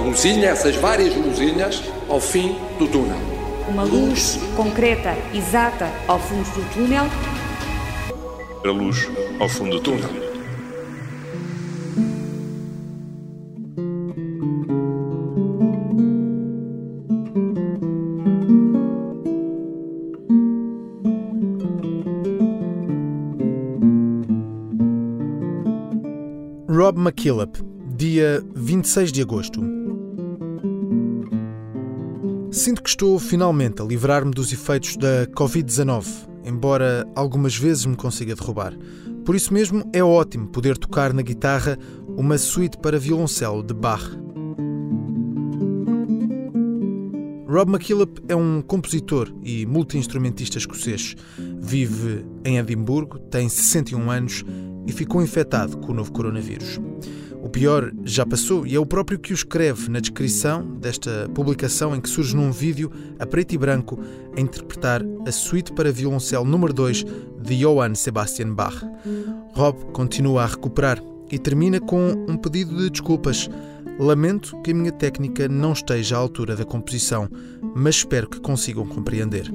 luzinha, essas várias luzinhas, ao fim do túnel. Uma luz concreta, exata, ao fundo do túnel. A luz ao fundo do túnel. Rob McKillop, dia 26 de agosto. Sinto que estou finalmente a livrar-me dos efeitos da Covid-19, embora algumas vezes me consiga derrubar. Por isso mesmo é ótimo poder tocar na guitarra uma suíte para violoncelo de Bach. Rob McKillop é um compositor e multi-instrumentista escocês. Vive em Edimburgo, tem 61 anos e ficou infectado com o novo coronavírus. O pior já passou e é o próprio que o escreve na descrição desta publicação em que surge num vídeo a preto e branco a interpretar a suíte para violoncelo número 2 de Johann Sebastian Bach. Rob continua a recuperar e termina com um pedido de desculpas. Lamento que a minha técnica não esteja à altura da composição, mas espero que consigam compreender.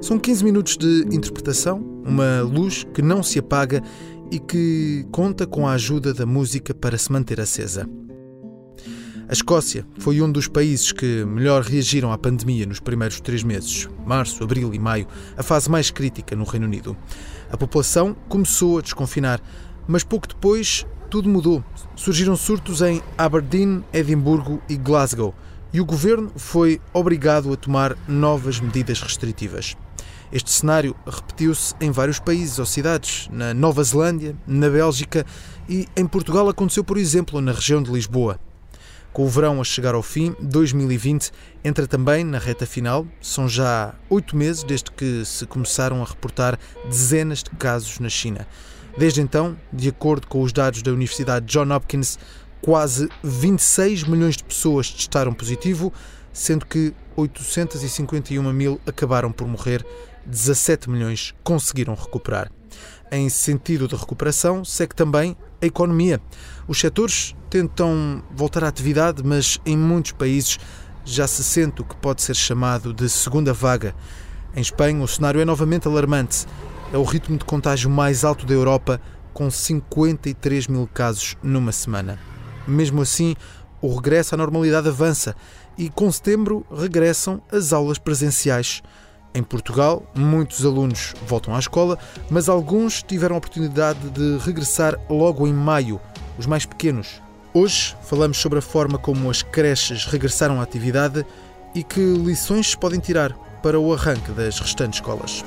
São 15 minutos de interpretação, uma luz que não se apaga e que conta com a ajuda da música para se manter acesa. A Escócia foi um dos países que melhor reagiram à pandemia nos primeiros três meses, março, abril e maio, a fase mais crítica no Reino Unido. A população começou a desconfinar, mas pouco depois tudo mudou. Surgiram surtos em Aberdeen, Edimburgo e Glasgow, e o governo foi obrigado a tomar novas medidas restritivas. Este cenário repetiu-se em vários países ou cidades, na Nova Zelândia, na Bélgica e em Portugal aconteceu, por exemplo, na região de Lisboa. Com o verão a chegar ao fim, 2020 entra também na reta final. São já oito meses desde que se começaram a reportar dezenas de casos na China. Desde então, de acordo com os dados da Universidade John Hopkins, quase 26 milhões de pessoas testaram positivo, sendo que 851 mil acabaram por morrer 17 milhões conseguiram recuperar. Em sentido de recuperação, segue também a economia. Os setores tentam voltar à atividade, mas em muitos países já se sente o que pode ser chamado de segunda vaga. Em Espanha, o cenário é novamente alarmante. É o ritmo de contágio mais alto da Europa, com 53 mil casos numa semana. Mesmo assim, o regresso à normalidade avança e, com setembro, regressam as aulas presenciais. Em Portugal, muitos alunos voltam à escola, mas alguns tiveram a oportunidade de regressar logo em maio, os mais pequenos. Hoje falamos sobre a forma como as creches regressaram à atividade e que lições podem tirar para o arranque das restantes escolas.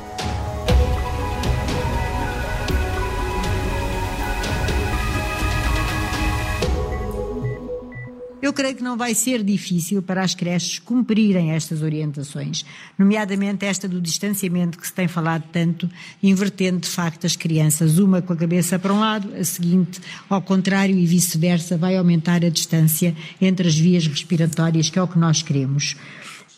Creio que não vai ser difícil para as creches cumprirem estas orientações, nomeadamente esta do distanciamento que se tem falado tanto, invertendo de facto as crianças, uma com a cabeça para um lado, a seguinte ao contrário e vice-versa, vai aumentar a distância entre as vias respiratórias, que é o que nós queremos.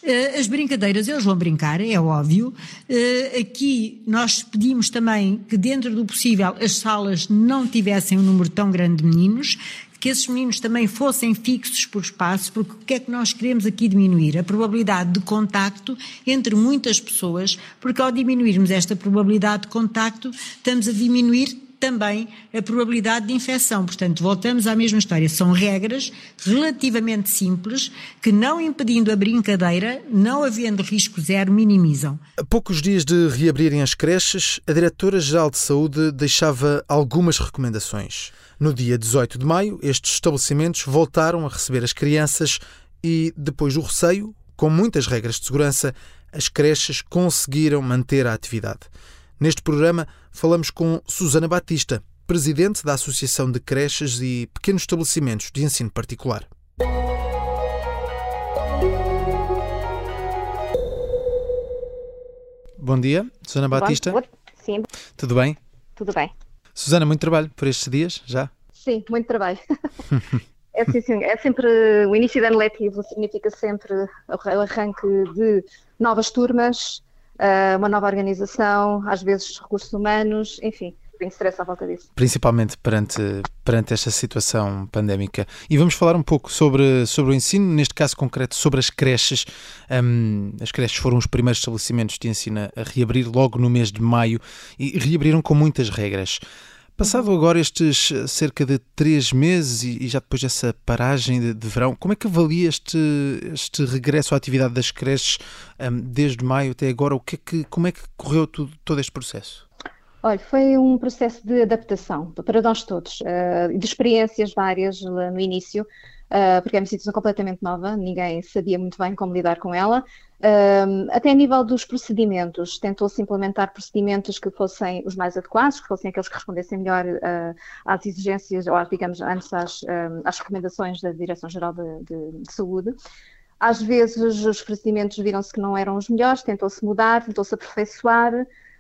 Eh, as brincadeiras, eles vão brincar, é óbvio. Eh, aqui nós pedimos também que, dentro do possível, as salas não tivessem um número tão grande de meninos, que esses meninos também fossem fixos por espaço, porque o que é que nós queremos aqui diminuir? A probabilidade de contacto entre muitas pessoas, porque ao diminuirmos esta probabilidade de contacto, estamos a diminuir também a probabilidade de infecção. Portanto, voltamos à mesma história. São regras relativamente simples que, não impedindo a brincadeira, não havendo risco zero, minimizam. A poucos dias de reabrirem as creches, a Diretora-Geral de Saúde deixava algumas recomendações. No dia 18 de maio, estes estabelecimentos voltaram a receber as crianças e, depois do receio, com muitas regras de segurança, as creches conseguiram manter a atividade. Neste programa falamos com Susana Batista, presidente da Associação de Creches e Pequenos Estabelecimentos de Ensino Particular. Bom dia, Susana Batista. Bom, sim. Tudo bem? Tudo bem. Susana, muito trabalho por estes dias já? Sim, muito trabalho. é, sim, sim, é sempre o início do ano letivo, significa sempre o arranque de novas turmas, uma nova organização, às vezes recursos humanos, enfim, bocadinho stress à volta disso. Principalmente perante, perante esta situação pandémica. E vamos falar um pouco sobre, sobre o ensino, neste caso concreto, sobre as creches. Um, as creches foram os primeiros estabelecimentos de ensino a reabrir logo no mês de maio e reabriram com muitas regras. Passado agora estes eh, cerca de três meses e, já depois dessa paragem de, de verão, como é que avalia este, este regresso à atividade das creches um, desde maio até agora? O que é que, como é que correu tudo, todo este processo? Olha, foi um processo de adaptação para nós todos, uh, de experiências várias no início, uh, porque é uma situação completamente nova, ninguém sabia muito bem como lidar com ela. Um, até a nível dos procedimentos, tentou-se implementar procedimentos que fossem os mais adequados, que fossem aqueles que respondessem melhor às exigências, ou digamos, antes às, um, às recomendações da Direção-Geral de, de, de, Saúde. Às vezes os procedimentos viram-se que não eram os melhores, tentou-se mudar, tentou-se aperfeiçoar,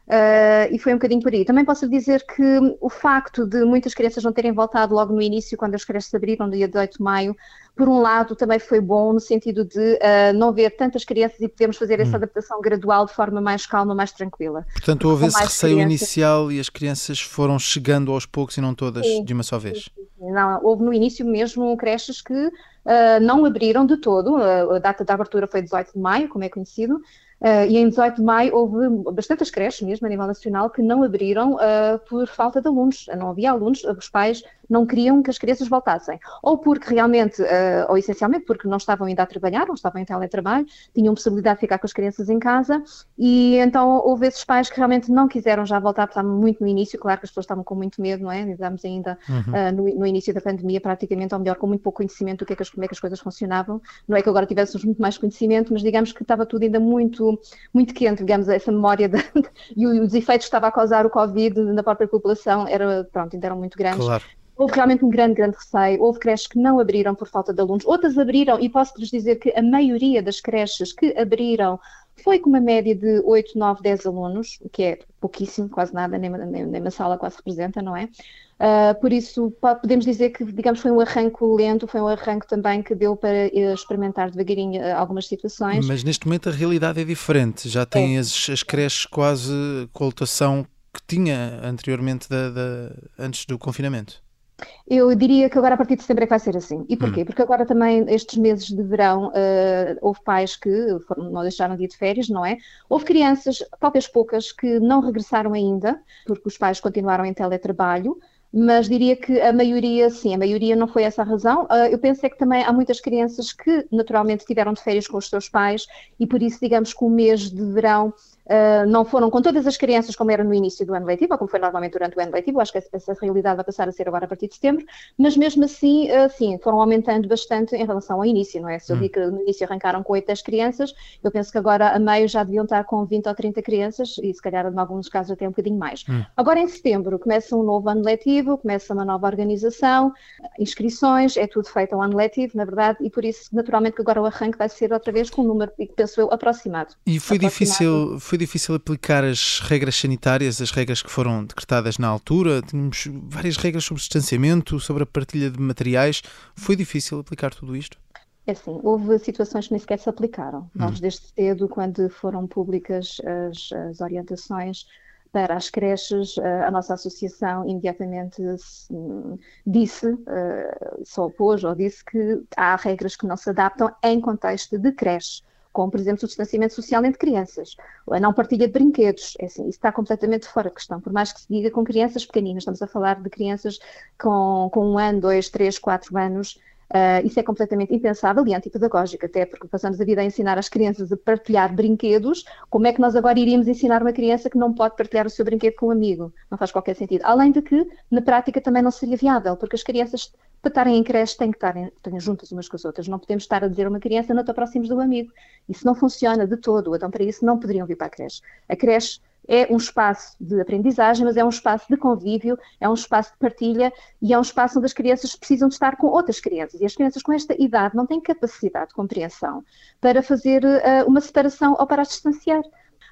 Uh, e foi um bocadinho por aí. Também posso dizer que o facto de muitas crianças não terem voltado logo no início, quando as creches abriram, no dia 18 de maio, por um lado também foi bom no sentido de uh, não ver tantas crianças e podermos fazer essa hum. adaptação gradual de forma mais calma, mais tranquila. Portanto, houve esse receio crianças... inicial e as crianças foram chegando aos poucos e não todas sim, de uma só vez? Não, houve no início mesmo creches que uh, não abriram de todo, a data da abertura foi 18 de maio, como é conhecido, e em 18 de maio houve bastantes creches, mesmo a nível nacional, que não abriram uh, por falta de alunos. Não havia alunos, os pais não queriam que as crianças voltassem. Ou porque realmente, uh, ou essencialmente porque não estavam ainda a trabalhar, não estavam em teletrabalho, tinham possibilidade de ficar com as crianças em casa, e então houve esses pais que realmente não quiseram já voltar, porque estavam muito no início, claro que as pessoas estavam com muito medo, não é? Estamos ainda uhum. no, no, início da pandemia, praticamente, ou melhor, com muito pouco conhecimento do que é que as, como é que as coisas funcionavam. Não é que agora tivéssemos muito mais conhecimento, mas digamos que estava tudo ainda muito muito, quente, digamos, essa memória de, e os efeitos que estava a causar o Covid na própria população era, pronto, ainda eram muito grandes. Claro. Houve realmente um grande, grande receio. Houve creches que não abriram por falta de alunos, outras abriram, e posso-lhes dizer que a maioria das creches que abriram foi com uma média de 8, 9, 10 alunos, o que é pouquíssimo, quase nada, nem, nem, nem uma sala quase representa, não é? Uh, por isso, podemos dizer que, digamos, foi um arranco lento, foi um arranco também que deu para eh, experimentar devagarinho eh, algumas situações. Mas neste momento a realidade é diferente, já tem é. as, as creches quase com a lotação que tinha anteriormente da, da, antes do confinamento. Eu diria que agora a partir de setembro é que vai ser assim. E porquê? Hum. Porque agora também, estes meses de verão, uh, houve pais que foram, não deixaram de ir de férias, não é? Houve crianças, talvez poucas, que não regressaram ainda, porque os pais continuaram em teletrabalho, mas diria que a maioria, sim, a maioria não foi essa a razão. Uh, eu penso é que também há muitas crianças que naturalmente tiveram de férias com os seus pais e por isso, digamos que o mês de verão Uh, não foram com todas as crianças como era no início do ano letivo, ou como foi normalmente durante o ano letivo, acho que essa realidade vai passar a ser agora a partir de setembro, mas mesmo assim, uh, sim, foram aumentando bastante em relação ao início, não é? Se eu hum. vi que no início arrancaram com 8, 10 crianças, eu penso que agora a meio já deviam estar com 20 ou 30 crianças, e se calhar em alguns casos até um bocadinho mais. Hum. Agora em setembro começa um novo ano letivo, começa uma nova organização, inscrições, é tudo feito ao ano letivo, na verdade, e por isso naturalmente que agora o arranque vai ser outra vez com um número, penso eu, aproximado. E foi aproximado. difícil, foi difícil aplicar as regras sanitárias, as regras que foram decretadas na altura. Tínhamos várias regras sobre distanciamento, sobre a partilha de materiais. Foi difícil aplicar tudo isto? É assim, houve situações que nem sequer se aplicaram. Hum. Nós, desde cedo, quando foram públicas as, as orientações para as creches, eh, a nossa associação imediatamente disse, eh, se opôs ou disse que há regras que não se adaptam em contexto de creche como, por exemplo, o distanciamento social entre crianças, a não partilha de brinquedos, é assim, isso está completamente fora de questão, por mais que se diga com crianças pequeninas, estamos a falar de crianças com, com um ano, dois, três, quatro anos, Uh, isso é completamente impensável e antipedagógico, até porque passamos a vida a ensinar as crianças a partilhar brinquedos. Como é que nós agora iríamos ensinar uma criança que não pode partilhar o seu brinquedo com um amigo? Não faz qualquer sentido. Além de que, na prática, também não seria viável, porque as crianças, para estarem em creche, têm que estar juntas umas com as outras. Não podemos estar a dizer a uma criança não te aproximes do amigo. Isso não funciona de todo. Então, para isso, não poderiam vir para a creche. A creche é um espaço de aprendizagem, mas é um espaço de convívio, é um espaço de partilha e é um espaço onde as crianças precisam de estar com outras crianças. E as crianças com esta idade não têm capacidade de compreensão para fazer uh, uma separação ou para as distanciar.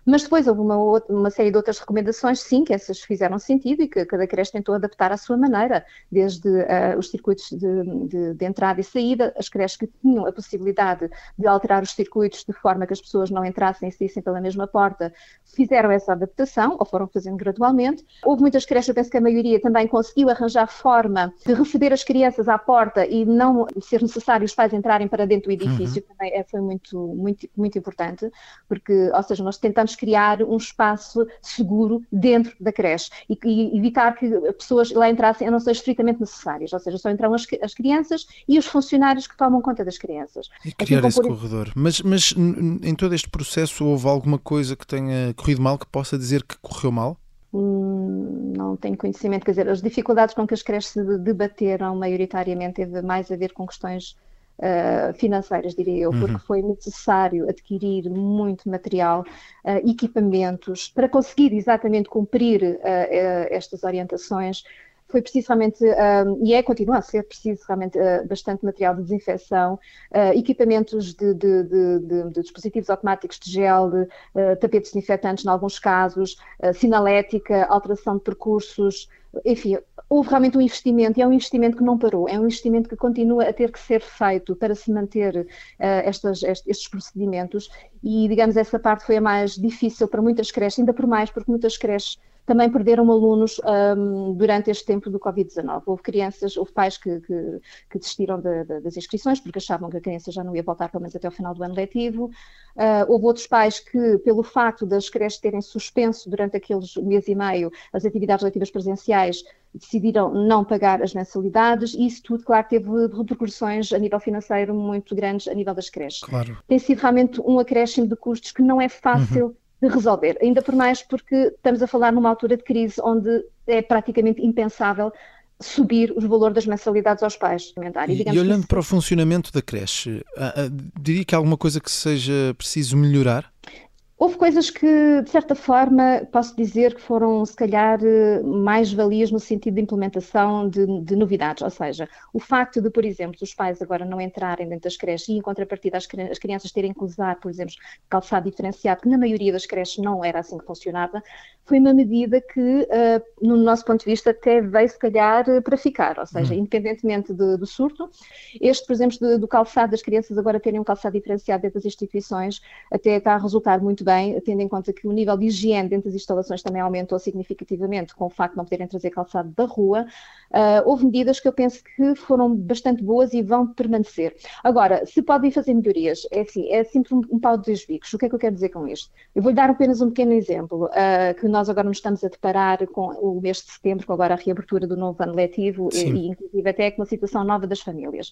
Mas depois houve uma, uma série de outras recomendações, sim, que essas fizeram sentido e que cada creche tentou adaptar à sua maneira, desde uh, os circuitos de, de, de, entrada e saída, as creches que tinham a possibilidade de alterar os circuitos de forma que as pessoas não entrassem e saíssem pela mesma porta, fizeram essa adaptação, ou foram fazendo gradualmente. Houve muitas creches, eu penso que a maioria também conseguiu arranjar forma de receber as crianças à porta e não ser necessário os pais entrarem para dentro do edifício, uhum. também é, foi muito, muito, muito importante, porque, ou seja, nós tentamos criar um espaço seguro dentro da creche e, e evitar que pessoas lá entrassem a não ser estritamente necessárias, ou seja, só entram as, as, crianças e os funcionários que tomam conta das crianças. E assim criar esse corredor. Mas, mas em todo este processo houve alguma coisa que tenha corrido mal que possa dizer que correu mal? Hum, não tenho conhecimento, quer dizer, as dificuldades com que as creches se debateram maioritariamente teve mais a ver com questões uh, financeiras, diria eu, porque uhum. foi necessário adquirir muito material, uh, equipamentos, para conseguir exatamente cumprir uh, estas orientações foi preciso realmente, um, e é, continua a ser preciso realmente uh, bastante material de desinfecção, uh, equipamentos de, de, de, de, dispositivos automáticos de gel, uh, tapetes desinfetantes em alguns casos, sinalética, alteração de percursos, enfim, houve realmente um investimento e é um investimento que não parou, é um investimento que continua a ter que ser feito para se manter uh, estas, estes procedimentos e, digamos, essa parte foi a mais difícil para muitas creches, ainda por mais porque muitas creches também perderam alunos um, durante este tempo do Covid-19. Houve crianças, houve pais que, que, que desistiram de, de, das inscrições porque achavam que a criança já não ia voltar pelo menos até o final do ano letivo. Uh, houve outros pais que, pelo facto das creches terem suspenso durante aqueles mês e meio as atividades letivas presenciais, decidiram não pagar as mensalidades e isso tudo, claro, teve repercussões a nível financeiro muito grandes a nível das creches. Claro. Tem sido realmente um acréscimo de custos que não é fácil uhum de resolver, ainda por mais porque estamos a falar numa altura de crise onde é praticamente impensável subir o valor das mensalidades aos pais. E, e olhando para o funcionamento da creche, diria que há alguma coisa que seja preciso melhorar? Houve coisas que, de certa forma, posso dizer que foram, se calhar, mais valias no sentido de implementação de, de, novidades. Ou seja, o facto de, por exemplo, os pais agora não entrarem dentro das creches e, em contrapartida, as, as crianças terem que usar, por exemplo, calçado diferenciado, que na maioria das creches não era assim que funcionava, foi uma medida que, uh, no nosso ponto de vista, até veio, se calhar, para ficar. Ou seja, uhum. independentemente de, do surto, este, por exemplo, de, do calçado das crianças agora terem um calçado diferenciado dentro das instituições, até está a resultar muito bem, tendo em conta que o nível de higiene dentro das instalações também aumentou significativamente com o facto de não poderem trazer calçado da rua. Uh, houve medidas que eu penso que foram bastante boas e vão permanecer. Agora, se podem fazer melhorias, é assim, é sempre um, um pau de dois bicos. O que é que eu quero dizer com isto? Eu vou-lhe dar apenas um pequeno exemplo, uh, que nós agora nos estamos a deparar com o mês de setembro, com agora a reabertura do novo ano letivo e, e, inclusive até com uma situação nova das famílias.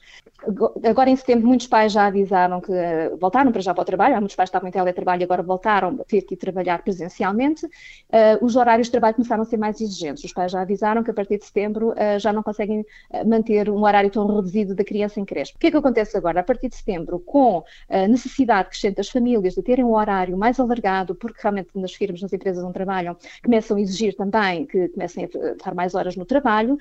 Agora em setembro muitos pais já avisaram que uh, voltaram para já para o trabalho, muitos pais estavam em teletrabalho e agora voltaram a ter que trabalhar presencialmente. Uh, os horários de trabalho começaram a ser mais exigentes. Os pais já avisaram que a partir de setembro uh, já não conseguem manter um horário tão reduzido da criança em creche. O que é que acontece agora? A partir de setembro, com a necessidade crescente das famílias de terem um horário mais alargado, porque realmente nas firmas, nas empresas onde trabalham, começam a exigir também que comecem a estar mais horas no trabalho,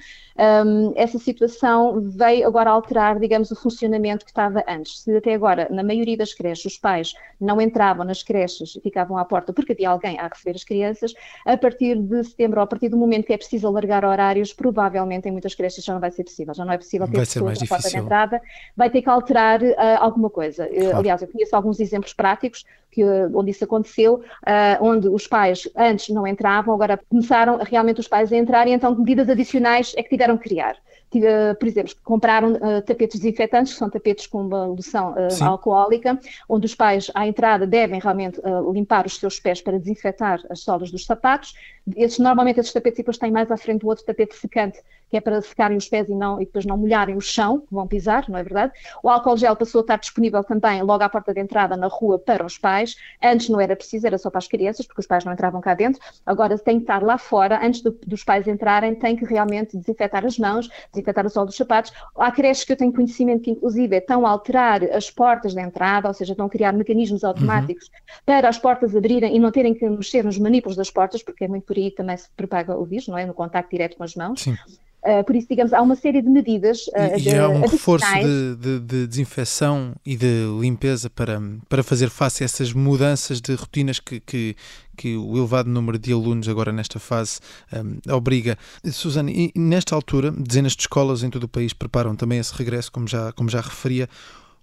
um, essa situação veio agora alterar, digamos, o funcionamento que estava antes. Se até agora, na maioria das creches, os pais não entravam nas creches ficavam à porta porque havia alguém a receber as crianças, a partir de setembro, ou a partir do momento que é preciso alargar horários, provavelmente em muitas creches já não vai ser possível, já não é possível ter pessoas na porta de entrada, vai ter que alterar uh, alguma coisa. Uh, claro. Aliás, eu conheço alguns exemplos práticos que, onde isso aconteceu, uh, onde os pais antes não entravam, agora começaram realmente os pais a entrar e então medidas adicionais é que tiveram que criar. Eh, por exemplo, compraram uh, tapetes desinfetantes, que são tapetes com uma loção uh, alcoólica, onde os pais, à entrada, devem realmente uh, limpar os seus pés para desinfetar as solas dos sapatos. Esses, normalmente, esses tapetes depois têm mais à frente o outro tapete secante, que é para secarem os pés e, não, e depois não molharem o chão que vão pisar, não é verdade? O álcool gel passou a estar disponível também logo à porta de entrada na rua para os pais. Antes não era preciso, era só para as crianças, porque os pais não entravam cá dentro. Agora tem que estar lá fora, antes do, dos pais entrarem, tem que realmente desinfetar as mãos, desinfetar o sol dos sapatos. Há creches que eu tenho conhecimento que, inclusive, estão a alterar as portas de entrada, ou seja, estão a criar mecanismos uhum. automáticos uhum. para as portas abrirem e não terem que mexer nos manípulos das portas, porque é muito por aí também se propaga o vírus, não é? No contacto direto com as mãos. Sim. Uh, por isso, digamos, há uma série de medidas. Uh, e, de, há um reforço de, de, de, desinfecção e de limpeza para, para fazer face a essas mudanças de rotinas que, que, que o elevado número de alunos agora nesta fase um, obriga. Susana, e nesta altura, dezenas de escolas em todo o país preparam também esse regresso, como já, como já referia.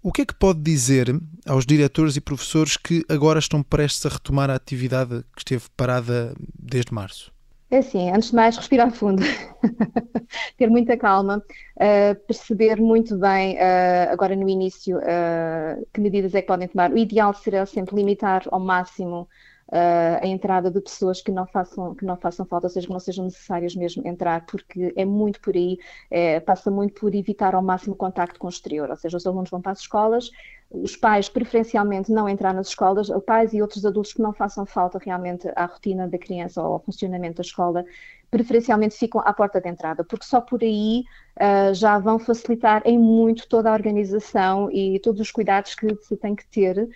O que é que pode dizer aos diretores e professores que agora estão prestes a retomar a atividade que esteve parada desde março? É assim, antes de mais, respirar fundo, ter muita calma, uh, perceber muito bem, uh, agora no início, uh, que medidas é que podem tomar. O ideal seria sempre limitar ao máximo uh, a entrada de pessoas que não façam que não façam falta, ou seja, que não sejam necessárias mesmo entrar, porque é muito por aí, é, passa muito por evitar ao máximo contacto com o exterior, ou seja, os alunos vão para as escolas, os pais preferencialmente não entrar nas escolas, pais e outros adultos que não façam falta realmente à rotina da criança ou ao funcionamento da escola, preferencialmente ficam à porta de entrada, porque só por aí uh, já vão facilitar em muito toda a organização e todos os cuidados que se tem que ter uh,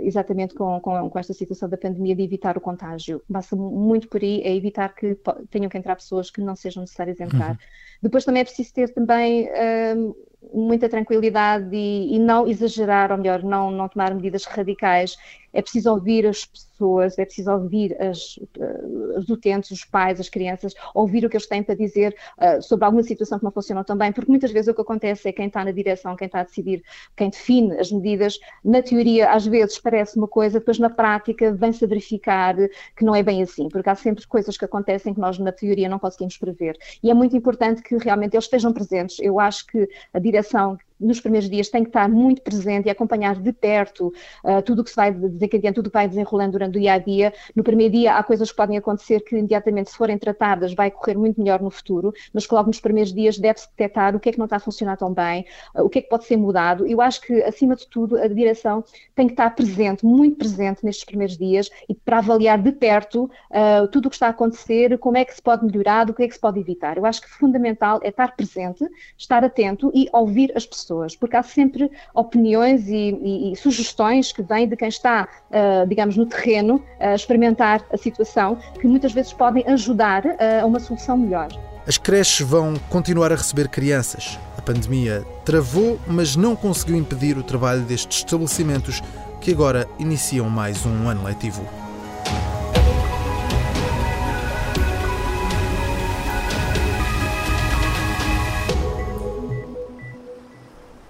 exatamente com, com, com, esta situação da pandemia de evitar o contágio. Basta muito por aí é evitar que tenham que entrar pessoas que não sejam necessárias entrar. Uhum. Depois também é preciso ter também uh, muita tranquilidade e, e, não exagerar, ou melhor, não, não tomar medidas radicais. É preciso ouvir as pessoas, é preciso ouvir as, uh, os utentes, os pais, as crianças, ouvir o que eles têm para dizer uh, sobre alguma situação que não funcionam tão bem, porque muitas vezes o que acontece é quem está na direção, quem está a decidir, quem define as medidas, na teoria às vezes parece uma coisa, depois na prática vem-se a verificar que não é bem assim, porque há sempre coisas que acontecem que nós na teoria não conseguimos prever. E é muito importante que realmente eles estejam presentes. Eu acho que a direção nos primeiros dias tem que estar muito presente e acompanhar de perto uh, tudo o que se vai desencadeando, tudo o que vai desenrolando durante o dia a dia. No primeiro dia há coisas que podem acontecer que imediatamente, se forem tratadas, vai correr muito melhor no futuro, mas que logo nos primeiros dias deve-se detectar o que é que não está a funcionar tão bem, uh, o que é que pode ser mudado. Eu acho que, acima de tudo, a direção tem que estar presente, muito presente nestes primeiros dias e para avaliar de perto uh, tudo o que está a acontecer, como é que se pode melhorar, o que é que se pode evitar. Eu acho que fundamental é estar presente, estar atento e ouvir as pessoas pessoas, porque há sempre opiniões e, e, e sugestões que vêm de quem está, uh, digamos, no terreno a experimentar a situação, que muitas vezes podem ajudar uh, a uma solução melhor. As creches vão continuar a receber crianças. A pandemia travou, mas não conseguiu impedir o trabalho destes estabelecimentos que agora iniciam mais um ano letivo.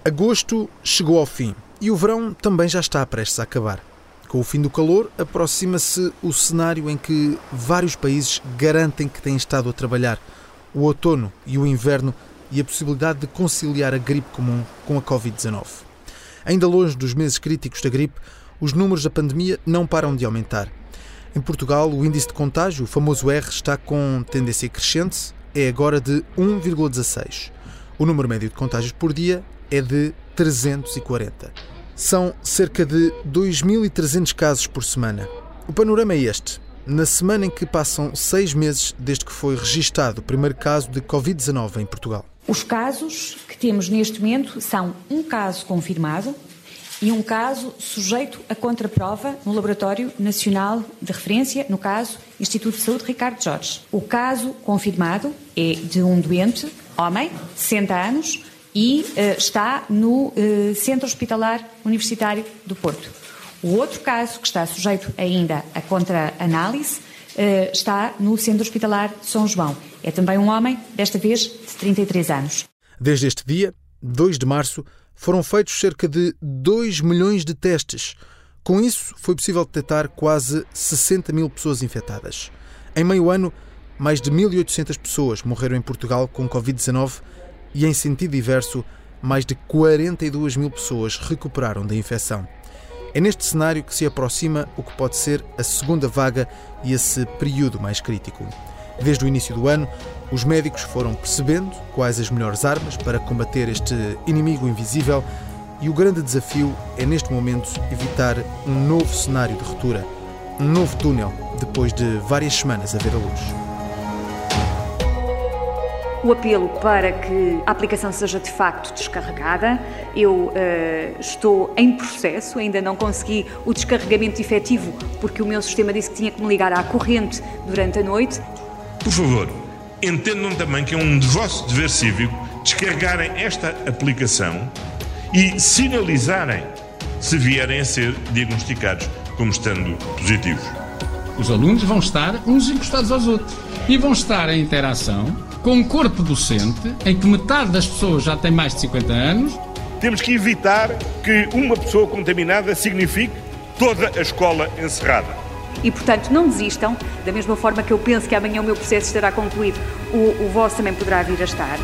Agosto chegou ao fim e o verão também já está prestes a acabar. Com o fim do calor, aproxima-se o cenário em que vários países garantem que têm estado a trabalhar o outono e o inverno e a possibilidade de conciliar a gripe comum com a Covid-19. Ainda longe dos meses críticos da gripe, os números da pandemia não param de aumentar. Em Portugal, o índice de contágio, o famoso R, está com tendência crescente, é agora de 1,16. O número médio de contágios por dia é de 340. São cerca de 2.300 casos por semana. O panorama é este. Na semana em que passam seis meses desde que foi registado o primeiro caso de Covid-19 em Portugal. Os casos que temos neste momento são um caso confirmado e um caso sujeito a contraprova no Laboratório Nacional de Referência, no caso Instituto de Saúde Ricardo Jorge. O caso confirmado é de um doente, homem, 60 anos, e uh, está no uh, Centro Hospitalar Universitário do Porto. O outro caso, que está sujeito ainda a contra-análise, uh, está no Centro Hospitalar de São João. É também um homem, desta vez de 33 anos. Desde este dia, 2 de março, foram feitos cerca de 2 milhões de testes. Com isso, foi possível detectar quase 60 mil pessoas infectadas. Em meio ano, mais de 1.800 pessoas morreram em Portugal com Covid-19 e, em sentido inverso, mais de 42 mil pessoas recuperaram da infecção. É neste cenário que se aproxima o que pode ser a segunda vaga e esse período mais crítico. Desde o início do ano, os médicos foram percebendo quais as melhores armas para combater este inimigo invisível e o grande desafio é, neste momento, evitar um novo cenário de ruptura, um novo túnel, depois de várias semanas a ver a luz o apelo para que a aplicação seja de facto descarregada. Eu uh, estou em processo, ainda não consegui o descarregamento efetivo porque o meu sistema disse que tinha que me ligar à corrente durante a noite. Por favor, entendam também que é um vosso dever cívico descarregarem esta aplicação e sinalizarem se vierem a ser diagnosticados como estando positivos. Os alunos vão estar uns encostados aos outros e vão estar em interação com um corpo docente em que metade das pessoas já tem mais de 50 anos. Temos que evitar que uma pessoa contaminada signifique toda a escola encerrada. E, portanto, não desistam, da mesma forma que eu penso que amanhã o meu processo estará concluído, o, o vosso também poderá vir a estar.